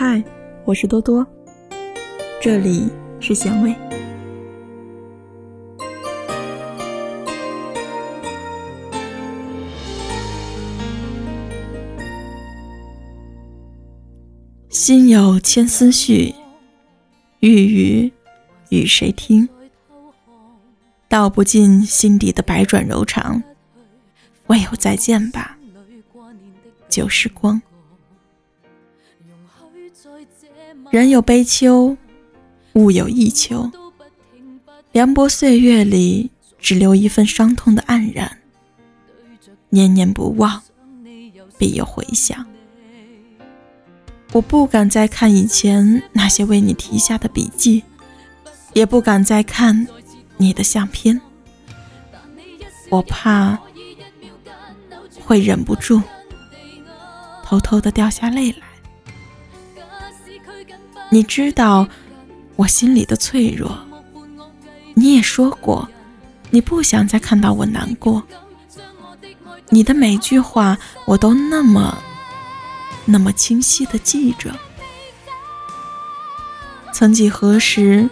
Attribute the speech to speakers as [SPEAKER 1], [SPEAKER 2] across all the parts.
[SPEAKER 1] 嗨，我是多多，这里是咸味。心有千丝绪，欲语与谁听？道不尽心底的百转柔肠，唯有再见吧，旧时光。人有悲秋，物有异秋。凉薄岁月里，只留一份伤痛的黯然。念念不忘，必有回响。我不敢再看以前那些为你题下的笔记，也不敢再看你的相片。我怕会忍不住，偷偷的掉下泪来。你知道我心里的脆弱，你也说过，你不想再看到我难过。你的每句话，我都那么、那么清晰的记着。曾几何时，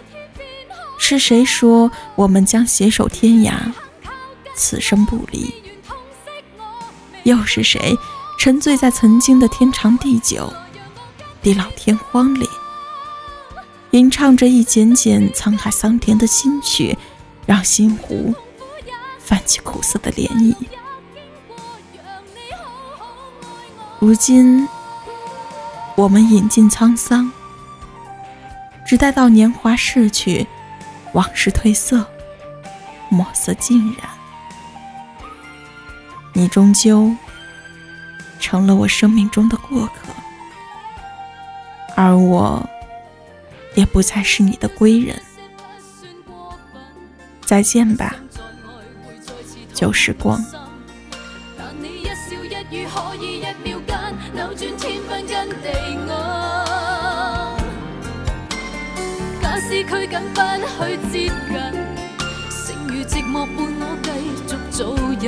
[SPEAKER 1] 是谁说我们将携手天涯，此生不离？又是谁沉醉在曾经的天长地久、地老天荒里？吟唱着一剪剪沧海桑田的新曲，让心湖泛起苦涩的涟漪。如今，我们饮尽沧桑，只待到年华逝去，往事褪色，墨色尽染，你终究成了我生命中的过客，而我。也不再是你的归人，再见吧，旧时光。假使拘谨不去接近，剩余寂寞伴我继续做人，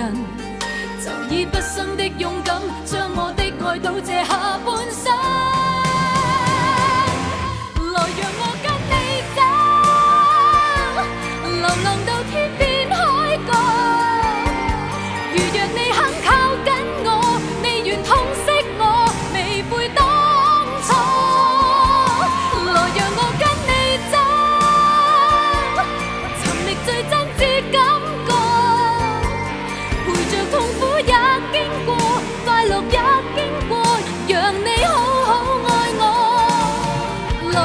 [SPEAKER 1] 就以不生的勇敢，将我的爱赌这下半生。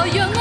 [SPEAKER 1] 我用。